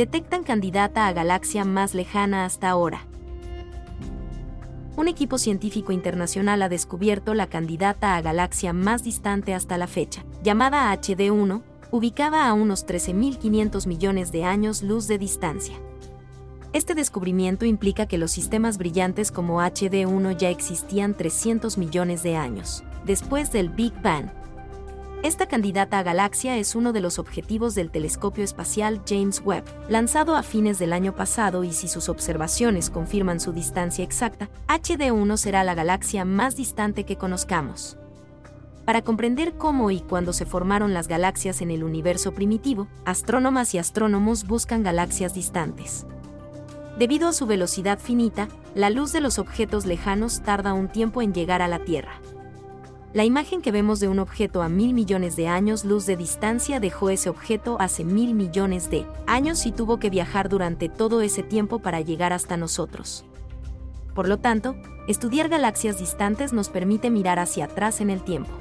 detectan candidata a galaxia más lejana hasta ahora. Un equipo científico internacional ha descubierto la candidata a galaxia más distante hasta la fecha, llamada HD1, ubicada a unos 13.500 millones de años luz de distancia. Este descubrimiento implica que los sistemas brillantes como HD1 ya existían 300 millones de años, después del Big Bang. Esta candidata a galaxia es uno de los objetivos del telescopio espacial James Webb, lanzado a fines del año pasado y si sus observaciones confirman su distancia exacta, HD1 será la galaxia más distante que conozcamos. Para comprender cómo y cuándo se formaron las galaxias en el universo primitivo, astrónomas y astrónomos buscan galaxias distantes. Debido a su velocidad finita, la luz de los objetos lejanos tarda un tiempo en llegar a la Tierra. La imagen que vemos de un objeto a mil millones de años luz de distancia dejó ese objeto hace mil millones de años y tuvo que viajar durante todo ese tiempo para llegar hasta nosotros. Por lo tanto, estudiar galaxias distantes nos permite mirar hacia atrás en el tiempo.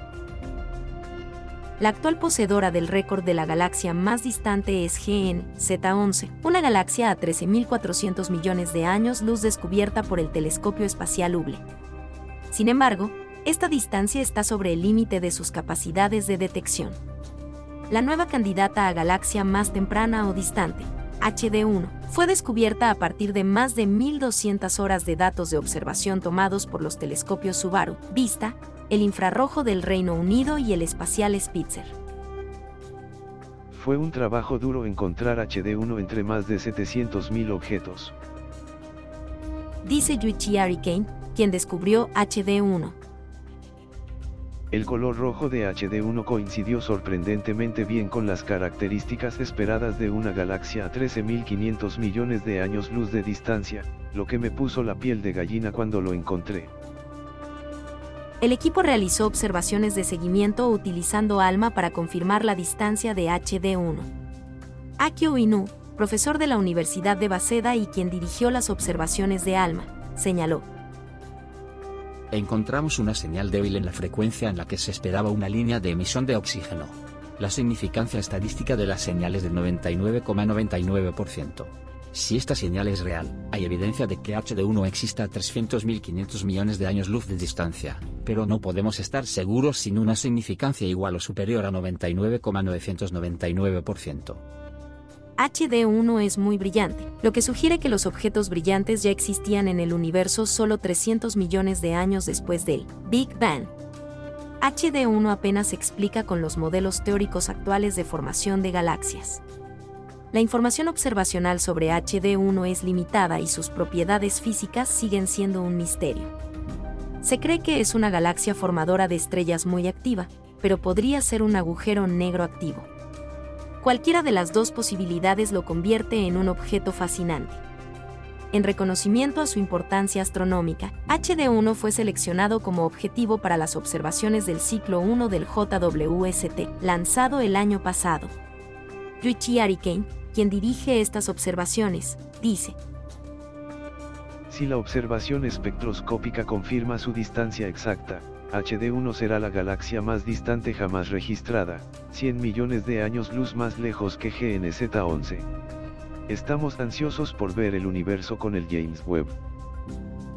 La actual poseedora del récord de la galaxia más distante es GN Z11, una galaxia a 13.400 millones de años luz descubierta por el telescopio espacial Hubble. Sin embargo, esta distancia está sobre el límite de sus capacidades de detección. La nueva candidata a galaxia más temprana o distante, HD1, fue descubierta a partir de más de 1.200 horas de datos de observación tomados por los telescopios Subaru, Vista, el infrarrojo del Reino Unido y el espacial Spitzer. Fue un trabajo duro encontrar HD1 entre más de 700.000 objetos. Dice Yuichi Arikane, quien descubrió HD1. El color rojo de HD1 coincidió sorprendentemente bien con las características esperadas de una galaxia a 13.500 millones de años luz de distancia, lo que me puso la piel de gallina cuando lo encontré. El equipo realizó observaciones de seguimiento utilizando ALMA para confirmar la distancia de HD1. Akio Inu, profesor de la Universidad de Waseda y quien dirigió las observaciones de ALMA, señaló. Encontramos una señal débil en la frecuencia en la que se esperaba una línea de emisión de oxígeno. La significancia estadística de la señal es del 99,99%. Si esta señal es real, hay evidencia de que HD1 exista a 300.500 millones de años luz de distancia, pero no podemos estar seguros sin una significancia igual o superior a 99,999%. HD1 es muy brillante, lo que sugiere que los objetos brillantes ya existían en el universo solo 300 millones de años después del Big Bang. HD1 apenas se explica con los modelos teóricos actuales de formación de galaxias la información observacional sobre HD1 es limitada y sus propiedades físicas siguen siendo un misterio. Se cree que es una galaxia formadora de estrellas muy activa, pero podría ser un agujero negro activo. Cualquiera de las dos posibilidades lo convierte en un objeto fascinante. En reconocimiento a su importancia astronómica, HD1 fue seleccionado como objetivo para las observaciones del ciclo 1 del JWST, lanzado el año pasado. Yuichi Arikane, quien dirige estas observaciones, dice. Si la observación espectroscópica confirma su distancia exacta, HD1 será la galaxia más distante jamás registrada, 100 millones de años luz más lejos que GNZ11. Estamos ansiosos por ver el universo con el James Webb.